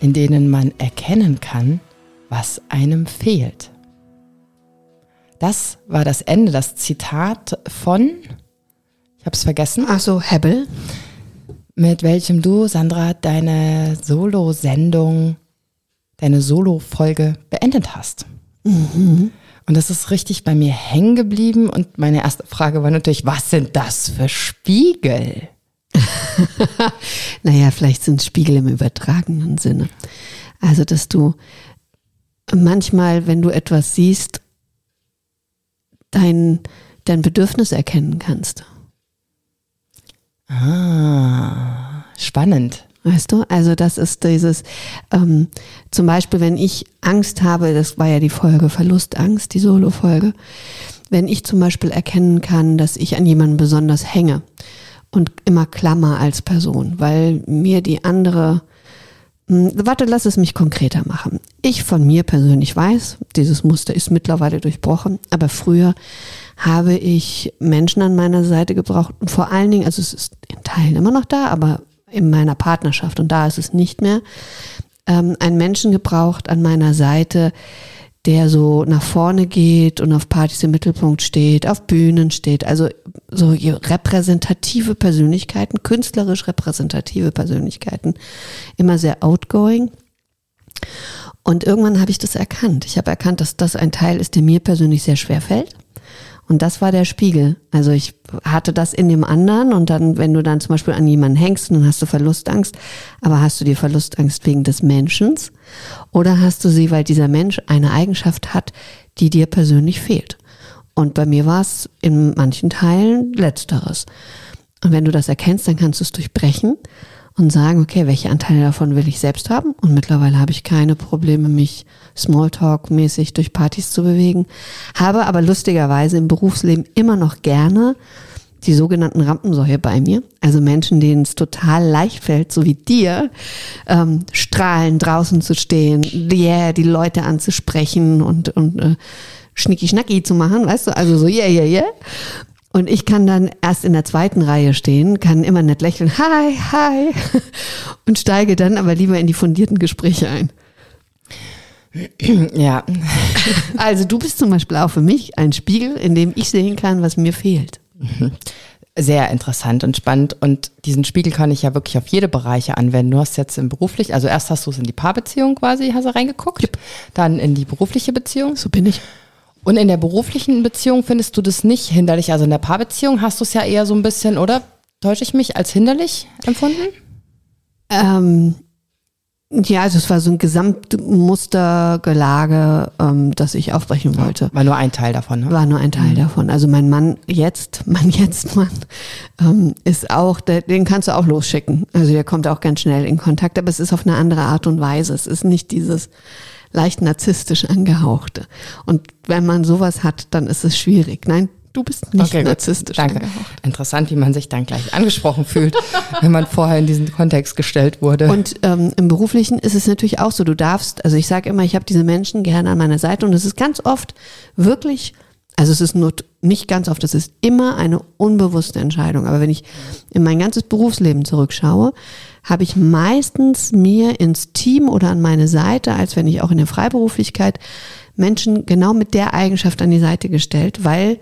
in denen man erkennen kann, was einem fehlt. Das war das Ende, das Zitat von, ich habe es vergessen. Ach so, Hebbel. Mit welchem du, Sandra, deine Solo-Sendung, deine Solo-Folge beendet hast. Mhm. Und das ist richtig bei mir hängen geblieben. Und meine erste Frage war natürlich, was sind das für Spiegel? naja, vielleicht sind Spiegel im übertragenen Sinne. Also, dass du manchmal, wenn du etwas siehst, dein, dein Bedürfnis erkennen kannst. Ah, spannend. Weißt du, also das ist dieses, ähm, zum Beispiel, wenn ich Angst habe, das war ja die Folge Verlustangst, die Solo-Folge, wenn ich zum Beispiel erkennen kann, dass ich an jemanden besonders hänge und immer klammer als Person, weil mir die andere, hm, warte, lass es mich konkreter machen. Ich von mir persönlich weiß, dieses Muster ist mittlerweile durchbrochen, aber früher habe ich Menschen an meiner Seite gebraucht und vor allen Dingen, also es ist in Teilen immer noch da, aber in meiner Partnerschaft und da ist es nicht mehr, ähm, einen Menschen gebraucht an meiner Seite, der so nach vorne geht und auf Partys im Mittelpunkt steht, auf Bühnen steht, also so repräsentative Persönlichkeiten, künstlerisch repräsentative Persönlichkeiten, immer sehr outgoing. Und irgendwann habe ich das erkannt. Ich habe erkannt, dass das ein Teil ist, der mir persönlich sehr schwer fällt. Und das war der Spiegel. Also ich hatte das in dem anderen und dann, wenn du dann zum Beispiel an jemanden hängst, dann hast du Verlustangst. Aber hast du die Verlustangst wegen des Menschen? Oder hast du sie, weil dieser Mensch eine Eigenschaft hat, die dir persönlich fehlt? Und bei mir war es in manchen Teilen letzteres. Und wenn du das erkennst, dann kannst du es durchbrechen und sagen, okay, welche Anteile davon will ich selbst haben? Und mittlerweile habe ich keine Probleme, mich Smalltalk-mäßig durch Partys zu bewegen, habe aber lustigerweise im Berufsleben immer noch gerne die sogenannten Rampensäue bei mir, also Menschen, denen es total leicht fällt, so wie dir, ähm, strahlen draußen zu stehen, yeah, die Leute anzusprechen und, und äh, schnicki-schnacki zu machen, weißt du, also so yeah, yeah, yeah. Und ich kann dann erst in der zweiten Reihe stehen, kann immer nett lächeln, hi, hi, und steige dann aber lieber in die fundierten Gespräche ein. Ja. Also du bist zum Beispiel auch für mich ein Spiegel, in dem ich sehen kann, was mir fehlt. Sehr interessant und spannend. Und diesen Spiegel kann ich ja wirklich auf jede Bereiche anwenden. Du hast jetzt im beruflich, also erst hast du es in die Paarbeziehung quasi, hast du reingeguckt, yep. dann in die berufliche Beziehung. So bin ich. Und in der beruflichen Beziehung findest du das nicht hinderlich? Also in der Paarbeziehung hast du es ja eher so ein bisschen, oder? Täusche ich mich als hinderlich empfunden? Ähm, ja, also es war so ein Gesamtmustergelage, ähm, das ich aufbrechen wollte. War nur ein Teil davon, ne? War nur ein Teil mhm. davon. Also mein Mann jetzt, mein jetzt Mann, ähm, ist auch, der, den kannst du auch losschicken. Also der kommt auch ganz schnell in Kontakt, aber es ist auf eine andere Art und Weise. Es ist nicht dieses leicht narzisstisch angehauchte. Und wenn man sowas hat, dann ist es schwierig. Nein, Du bist nicht okay, narzisstisch. Danke. Angehaucht. Interessant, wie man sich dann gleich angesprochen fühlt, wenn man vorher in diesen Kontext gestellt wurde. Und ähm, im Beruflichen ist es natürlich auch so, du darfst, also ich sage immer, ich habe diese Menschen gerne an meiner Seite und es ist ganz oft wirklich, also es ist nur nicht ganz oft, es ist immer eine unbewusste Entscheidung. Aber wenn ich in mein ganzes Berufsleben zurückschaue, habe ich meistens mir ins Team oder an meine Seite, als wenn ich auch in der Freiberuflichkeit Menschen genau mit der Eigenschaft an die Seite gestellt, weil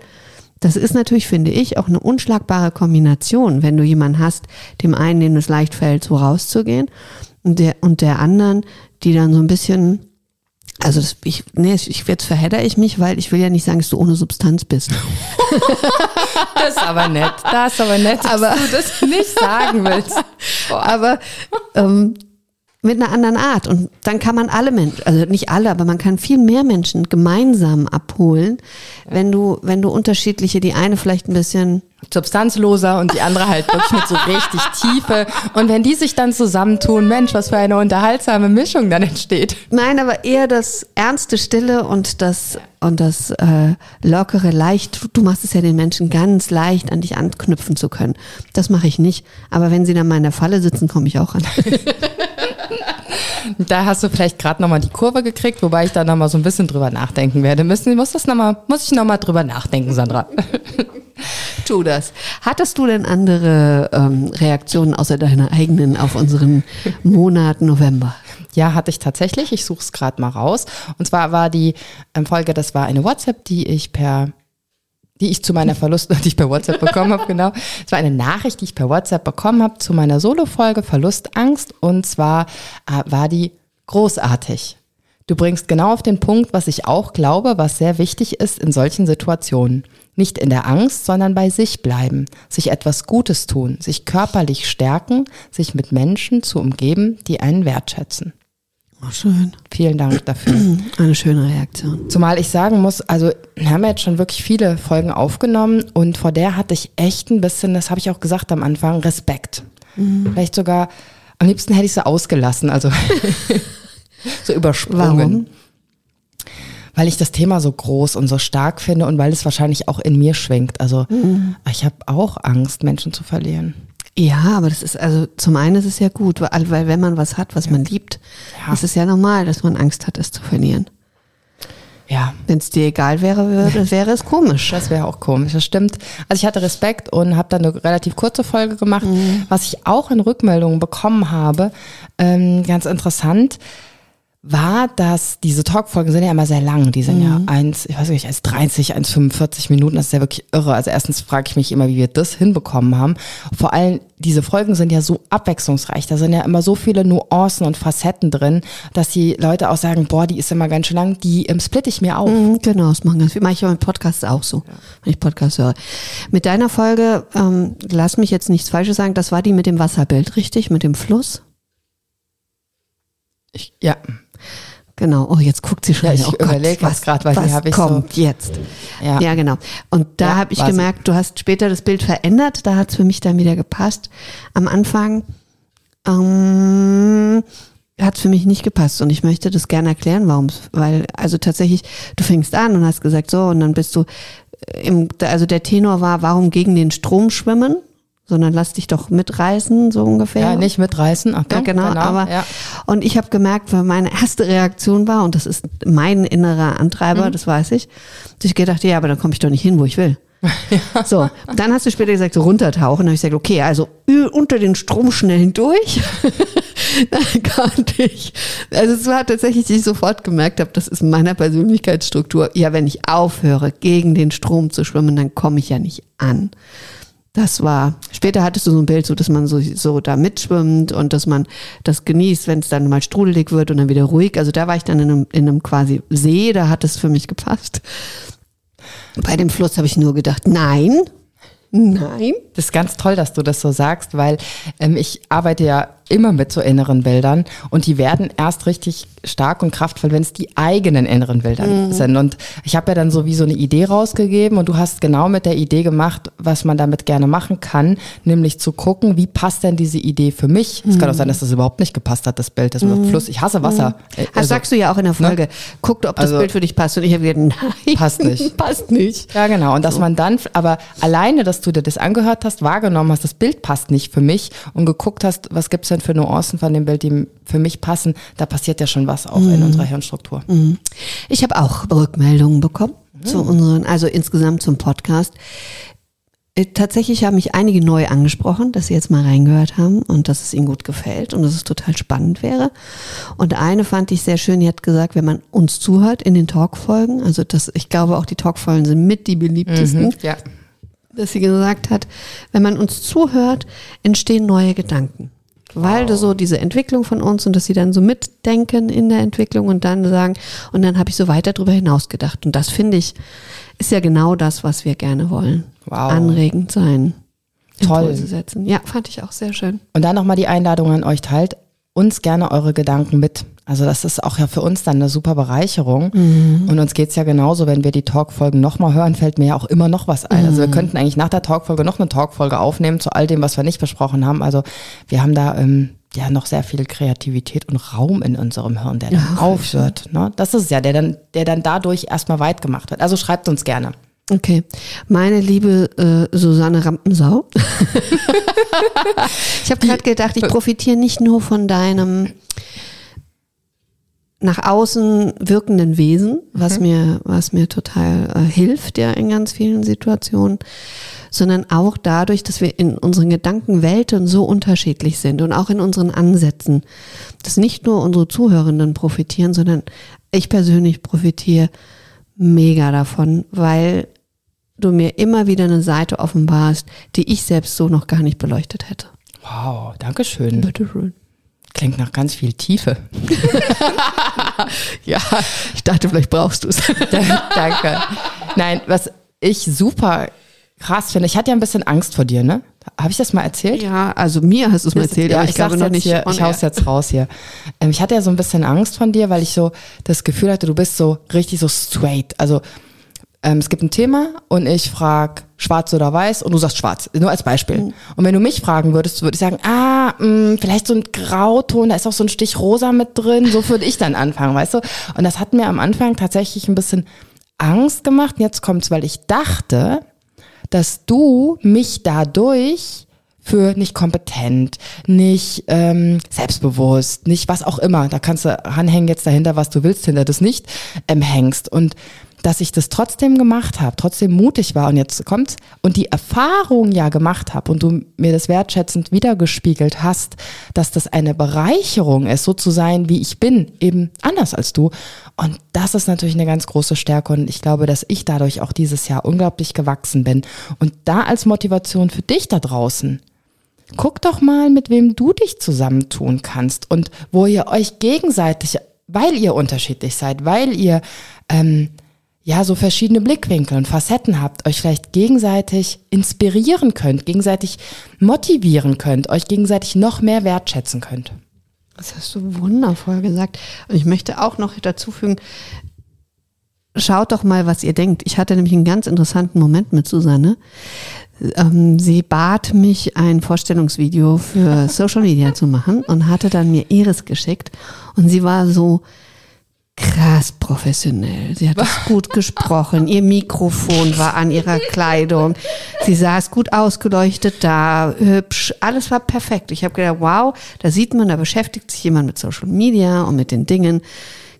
das ist natürlich, finde ich, auch eine unschlagbare Kombination, wenn du jemanden hast, dem einen, dem es leicht fällt, so rauszugehen und der, und der anderen, die dann so ein bisschen, also das, ich, nee, ich, jetzt verhedder ich mich, weil ich will ja nicht sagen, dass du ohne Substanz bist. das ist aber nett. Das ist aber nett, dass aber, du das nicht sagen willst. Boah. Aber ähm, mit einer anderen Art. Und dann kann man alle Menschen, also nicht alle, aber man kann viel mehr Menschen gemeinsam abholen, wenn du, wenn du unterschiedliche, die eine vielleicht ein bisschen substanzloser und die andere halt wirklich mit so richtig Tiefe. Und wenn die sich dann zusammentun, Mensch, was für eine unterhaltsame Mischung dann entsteht. Nein, aber eher das ernste Stille und das und das äh, lockere leicht. Du machst es ja den Menschen ganz leicht, an dich anknüpfen zu können. Das mache ich nicht. Aber wenn sie dann mal in der Falle sitzen, komme ich auch an. Da hast du vielleicht gerade nochmal die Kurve gekriegt, wobei ich da nochmal so ein bisschen drüber nachdenken werde müssen. Muss, das noch mal, muss ich nochmal drüber nachdenken, Sandra. tu das. Hattest du denn andere ähm, Reaktionen außer deiner eigenen auf unseren Monat November? Ja, hatte ich tatsächlich. Ich suche es gerade mal raus. Und zwar war die ähm, Folge, das war eine WhatsApp, die ich per die ich zu meiner Verlust, die ich per WhatsApp bekommen habe, genau. Es war eine Nachricht, die ich per WhatsApp bekommen habe zu meiner Solo-Folge Verlustangst. Und zwar äh, war die großartig. Du bringst genau auf den Punkt, was ich auch glaube, was sehr wichtig ist in solchen Situationen. Nicht in der Angst, sondern bei sich bleiben, sich etwas Gutes tun, sich körperlich stärken, sich mit Menschen zu umgeben, die einen wertschätzen. Oh, schön. Vielen Dank dafür. Eine schöne Reaktion. Zumal ich sagen muss, also wir haben jetzt schon wirklich viele Folgen aufgenommen und vor der hatte ich echt ein bisschen, das habe ich auch gesagt am Anfang, Respekt. Mhm. Vielleicht sogar, am liebsten hätte ich sie ausgelassen, also so übersprungen. Warum? Weil ich das Thema so groß und so stark finde und weil es wahrscheinlich auch in mir schwingt. Also mhm. ich habe auch Angst, Menschen zu verlieren. Ja, aber das ist, also zum einen ist es ja gut, weil, weil wenn man was hat, was ja. man liebt, ja. ist es ja normal, dass man Angst hat, es zu verlieren. Ja. Wenn es dir egal wäre, wäre, wäre es komisch. Das wäre auch komisch, das stimmt. Also ich hatte Respekt und habe dann eine relativ kurze Folge gemacht. Mhm. Was ich auch in Rückmeldungen bekommen habe, ähm, ganz interessant, war, dass diese Talkfolgen sind ja immer sehr lang. Die sind mhm. ja eins, ich weiß nicht, 1,30, 1,45 Minuten. Das ist ja wirklich irre. Also erstens frage ich mich immer, wie wir das hinbekommen haben. Vor allem, diese Folgen sind ja so abwechslungsreich. Da sind ja immer so viele Nuancen und Facetten drin, dass die Leute auch sagen, boah, die ist immer ganz schön lang. Die ähm, splitte ich mir auf. Mhm, genau, das machen ganz viel. Mache ich auch mit Podcasts auch so, ja. wenn ich Podcasts höre. Mit deiner Folge, ähm, lass mich jetzt nichts Falsches sagen, das war die mit dem Wasserbild, richtig? Mit dem Fluss? Ich, ja. Genau. Oh, jetzt guckt sie schon. Ja, ich oh überlege was gerade, weil was die ich kommt so, jetzt. Ja. ja, genau. Und da ja, habe ich gemerkt, du hast später das Bild verändert. Da hat es für mich dann wieder gepasst. Am Anfang ähm, hat es für mich nicht gepasst und ich möchte das gerne erklären, warum weil also tatsächlich du fängst an und hast gesagt so und dann bist du im, also der Tenor war, warum gegen den Strom schwimmen? Sondern lass dich doch mitreißen, so ungefähr. Ja, nicht mitreißen, Achtung, ja, genau, genau, aber ja. und ich habe gemerkt, weil meine erste Reaktion war, und das ist mein innerer Antreiber, mhm. das weiß ich, dass ich gedacht, ja, aber dann komme ich doch nicht hin, wo ich will. Ja. So, dann hast du später gesagt, so runtertauchen. Dann habe ich gesagt, okay, also unter den Strom schnell hindurch. dann konnte ich. Also es war tatsächlich, dass ich sofort gemerkt habe, das ist meiner Persönlichkeitsstruktur. Ja, wenn ich aufhöre, gegen den Strom zu schwimmen, dann komme ich ja nicht an. Das war, später hattest du so ein Bild, so dass man so, so da mitschwimmt und dass man das genießt, wenn es dann mal strudelig wird und dann wieder ruhig. Also da war ich dann in einem, in einem quasi See, da hat es für mich gepasst. Bei dem Fluss habe ich nur gedacht, nein, nein. Das ist ganz toll, dass du das so sagst, weil ähm, ich arbeite ja immer mit so inneren Bildern und die werden erst richtig stark und kraftvoll, wenn es die eigenen inneren Bilder mhm. sind. Und ich habe ja dann so wie so eine Idee rausgegeben und du hast genau mit der Idee gemacht, was man damit gerne machen kann, nämlich zu gucken, wie passt denn diese Idee für mich. Es mhm. kann auch sein, dass das überhaupt nicht gepasst hat, das Bild, das mhm. Fluss. Ich hasse Wasser. Mhm. Also, das sagst du ja auch in der ne? Folge. Ne? Guckt, ob das also, Bild für dich passt. Und ich habe gesagt, nein, passt nicht. passt nicht. Ja, genau. Und dass so. man dann, aber alleine, dass du dir das angehört hast, wahrgenommen hast, das Bild passt nicht für mich und geguckt hast, was gibt's denn für Nuancen von dem Bild, die für mich passen, da passiert ja schon was auch mhm. in unserer Hirnstruktur. Mhm. Ich habe auch Rückmeldungen bekommen mhm. zu unseren, also insgesamt zum Podcast. Äh, tatsächlich haben mich einige neu angesprochen, dass sie jetzt mal reingehört haben und dass es ihnen gut gefällt und dass es total spannend wäre. Und eine fand ich sehr schön, die hat gesagt, wenn man uns zuhört in den Talkfolgen, also das, ich glaube auch die Talkfolgen sind mit die beliebtesten. Mhm, ja. Dass sie gesagt hat, wenn man uns zuhört, entstehen neue Gedanken. Weil wow. so diese Entwicklung von uns und dass sie dann so mitdenken in der Entwicklung und dann sagen, und dann habe ich so weiter darüber hinaus gedacht. Und das finde ich, ist ja genau das, was wir gerne wollen. Wow. Anregend sein. Toll. setzen. Ja, fand ich auch sehr schön. Und dann nochmal die Einladung an euch, teilt uns gerne eure Gedanken mit. Also das ist auch ja für uns dann eine super Bereicherung. Und uns geht's ja genauso, wenn wir die Talkfolgen nochmal hören, fällt mir ja auch immer noch was ein. Also wir könnten eigentlich nach der Talkfolge noch eine Talkfolge aufnehmen zu all dem, was wir nicht besprochen haben. Also wir haben da ähm, ja noch sehr viel Kreativität und Raum in unserem Hirn, der dann Ja, aufhört. Ne? Das ist es ja, der dann, der dann dadurch erstmal weit gemacht wird. Also schreibt uns gerne. Okay. Meine liebe äh, Susanne Rampensau. ich habe gerade gedacht, ich profitiere nicht nur von deinem nach außen wirkenden Wesen, was mir, was mir total äh, hilft, ja, in ganz vielen Situationen, sondern auch dadurch, dass wir in unseren Gedankenwelten so unterschiedlich sind und auch in unseren Ansätzen, dass nicht nur unsere Zuhörenden profitieren, sondern ich persönlich profitiere mega davon, weil du mir immer wieder eine Seite offenbarst, die ich selbst so noch gar nicht beleuchtet hätte. Wow, danke schön. Bitte schön. Klingt nach ganz viel Tiefe. Ja, ich dachte, vielleicht brauchst du es. danke. Nein, was ich super krass finde, ich hatte ja ein bisschen Angst vor dir, ne? Habe ich das mal erzählt? Ja, also mir hast du es mal erzählt, ja, ich, ich, glaube noch jetzt nicht. Hier, ich hau's jetzt raus hier. Ähm, ich hatte ja so ein bisschen Angst von dir, weil ich so das Gefühl hatte, du bist so richtig so straight. Also ähm, es gibt ein Thema und ich frag schwarz oder weiß und du sagst schwarz, nur als Beispiel. Mhm. Und wenn du mich fragen würdest, würde ich sagen, ah, mh, vielleicht so ein Grauton, da ist auch so ein Stich rosa mit drin, so würde ich dann anfangen, weißt du? Und das hat mir am Anfang tatsächlich ein bisschen Angst gemacht. Und jetzt kommt's, weil ich dachte, dass du mich dadurch für nicht kompetent, nicht ähm, selbstbewusst, nicht was auch immer, da kannst du anhängen jetzt dahinter, was du willst, hinter das nicht ähm, hängst. Und dass ich das trotzdem gemacht habe, trotzdem mutig war und jetzt kommt's und die Erfahrung ja gemacht habe und du mir das wertschätzend wiedergespiegelt hast, dass das eine Bereicherung ist, so zu sein, wie ich bin, eben anders als du. Und das ist natürlich eine ganz große Stärke und ich glaube, dass ich dadurch auch dieses Jahr unglaublich gewachsen bin. Und da als Motivation für dich da draußen, guck doch mal, mit wem du dich zusammentun kannst und wo ihr euch gegenseitig, weil ihr unterschiedlich seid, weil ihr ähm, ja so verschiedene Blickwinkel und Facetten habt, euch vielleicht gegenseitig inspirieren könnt, gegenseitig motivieren könnt, euch gegenseitig noch mehr wertschätzen könnt. Das hast du wundervoll gesagt. Und ich möchte auch noch dazu fügen, schaut doch mal, was ihr denkt. Ich hatte nämlich einen ganz interessanten Moment mit Susanne. Ähm, sie bat mich, ein Vorstellungsvideo für Social Media zu machen und hatte dann mir ihres geschickt. Und sie war so krass professionell. Sie hat es gut gesprochen. Ihr Mikrofon war an ihrer Kleidung. Sie saß gut ausgeleuchtet da, hübsch. Alles war perfekt. Ich habe gedacht, wow, da sieht man, da beschäftigt sich jemand mit Social Media und mit den Dingen.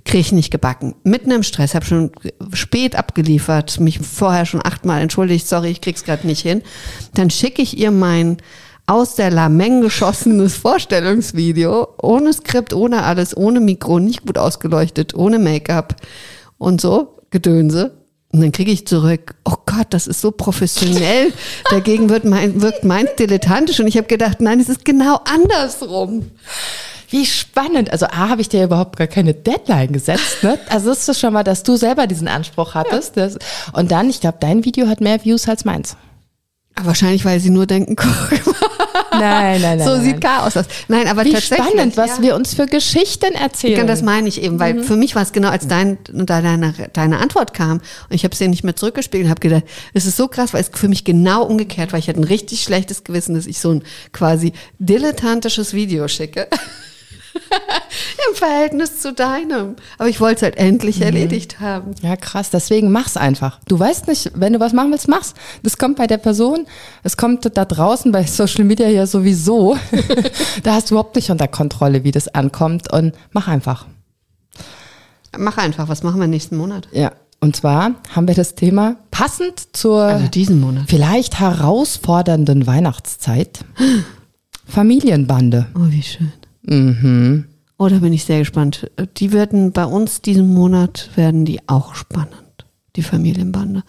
Kriege ich nicht gebacken. Mitten im Stress, habe schon spät abgeliefert, mich vorher schon achtmal entschuldigt, sorry, ich krieg's gerade nicht hin. Dann schicke ich ihr mein aus der Lameng geschossenes Vorstellungsvideo, ohne Skript, ohne alles, ohne Mikro, nicht gut ausgeleuchtet, ohne Make-up und so, Gedönse. Und dann kriege ich zurück, oh Gott, das ist so professionell. Dagegen wird mein, wirkt meins dilettantisch. Und ich habe gedacht, nein, es ist genau andersrum. Wie spannend. Also A, habe ich dir überhaupt gar keine Deadline gesetzt. Ne? Also ist das schon mal, dass du selber diesen Anspruch hattest. Das, und dann, ich glaube, dein Video hat mehr Views als meins. Aber wahrscheinlich, weil sie nur denken, guck mal, Nein, nein, nein. so nein. sied Chaos aus. Nein, aber Wie tatsächlich. spannend, was ja. wir uns für Geschichten erzählen. Ja, das meine ich eben, weil für mich war es genau, als dein, deine, deine Antwort kam und ich habe es dir nicht mehr zurückgespielt und habe gedacht, es ist so krass, weil es für mich genau umgekehrt war. Ich hatte ein richtig schlechtes Gewissen, dass ich so ein quasi dilettantisches Video schicke. Im Verhältnis zu deinem. Aber ich wollte es halt endlich erledigt haben. Ja, krass. Deswegen mach's einfach. Du weißt nicht, wenn du was machen willst, mach's. Das kommt bei der Person. Es kommt da draußen bei Social Media ja sowieso. da hast du überhaupt nicht unter Kontrolle, wie das ankommt. Und mach einfach. Mach einfach, was machen wir nächsten Monat? Ja. Und zwar haben wir das Thema passend zur Also diesen Monat. vielleicht herausfordernden Weihnachtszeit. Familienbande. Oh, wie schön. Mhm. Oh, da bin ich sehr gespannt. Die werden bei uns diesen Monat werden die auch spannend, die Familienbande,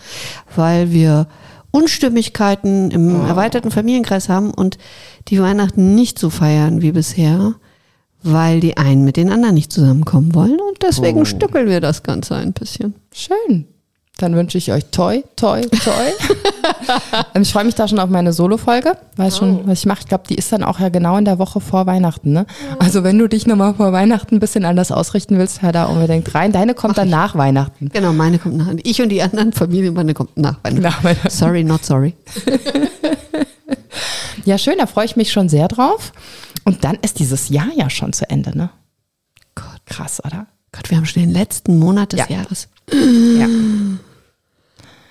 weil wir Unstimmigkeiten im erweiterten Familienkreis haben und die Weihnachten nicht so feiern wie bisher, weil die einen mit den anderen nicht zusammenkommen wollen und deswegen stückeln wir das Ganze ein bisschen. Schön. Dann wünsche ich euch toi, toi, toi. Ähm, ich freue mich da schon auf meine Solo-Folge. Weiß schon, was ich mache. Ich glaube, die ist dann auch ja genau in der Woche vor Weihnachten. Ne? Also wenn du dich nochmal vor Weihnachten ein bisschen anders ausrichten willst, hör da unbedingt rein. Deine kommt dann nach Weihnachten. Genau, meine kommt nach. Ich und die anderen Familienbande kommt nach Weihnachten. Nach Weihnachten. Sorry, not sorry. Ja, schön, da freue ich mich schon sehr drauf. Und dann ist dieses Jahr ja schon zu Ende, ne? Gott, Krass, oder? Gott, wir haben schon den letzten Monat des Ja. Jahres. Ja.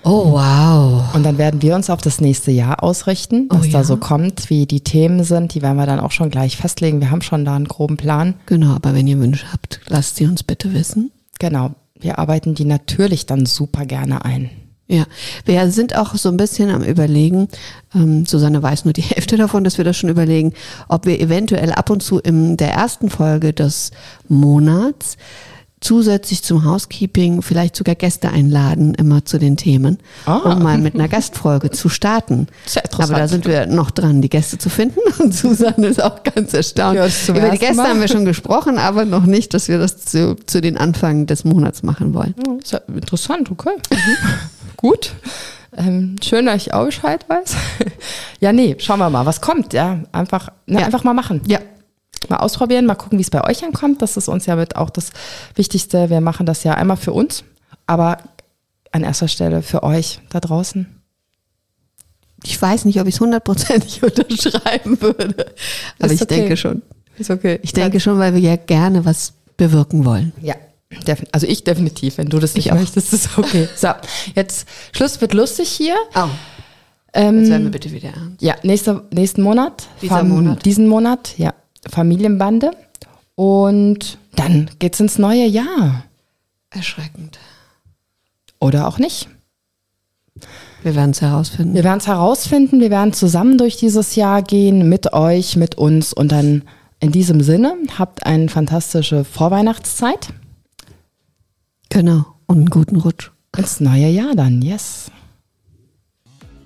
Oh, wow. Und dann werden wir uns auf das nächste Jahr ausrichten, was Oh da ja. so kommt, wie die Themen sind. Die werden wir dann auch schon gleich festlegen. Wir haben schon da einen groben Plan. Genau, aber wenn ihr Wünsche habt, lasst sie uns bitte wissen. Genau. Wir arbeiten die natürlich dann super gerne ein. Ja, wir sind auch so ein bisschen am Überlegen, ähm, Susanne weiß nur die Hälfte davon, dass wir das schon überlegen, ob wir eventuell ab und zu in der ersten Folge des Monats zusätzlich zum Housekeeping vielleicht sogar Gäste einladen, immer zu den Themen, Ah. um mal mit einer Gastfolge zu starten. Sehr interessant. Aber da sind wir noch dran, die Gäste zu finden und Susanne ist auch ganz erstaunt. Ja, Über die Gäste Mal. haben wir schon gesprochen, aber noch nicht, dass wir das zu, zu den Anfang des Monats machen wollen. Ja, Ist ja interessant, okay. Gut. Ähm, schön, dass ich auch Bescheid weiß. ja, nee, schauen wir mal, was kommt. Ja, einfach, ne, Ja. einfach mal machen. Ja, Mal ausprobieren, mal gucken, wie es bei euch ankommt. Das ist uns ja mit auch das Wichtigste. Wir machen das ja einmal für uns, aber an erster Stelle für euch da draußen. Ich weiß nicht, ob ich es hundertprozentig unterschreiben würde. Aber Ist ich okay. denke schon. Ist okay. Ich denke schon, weil wir ja gerne was bewirken wollen. Ja, also ich definitiv. Wenn du das nicht Ich möchtest, ist okay. So, jetzt Schluss wird lustig hier. Oh. Ähm, Jetzt werden wir bitte wieder ernst. Ja, nächste, nächsten Monat. Dieser Monat. Diesen Monat, ja. Familienbande. Und dann geht's ins neue Jahr. Erschreckend. Oder auch nicht. Wir werden es herausfinden. Wir werden es herausfinden. Wir werden zusammen durch dieses Jahr gehen, mit euch, mit uns. Und dann in diesem Sinne, habt eine fantastische Vorweihnachtszeit. Genau. Und einen guten Rutsch. Ins neue Jahr dann, yes.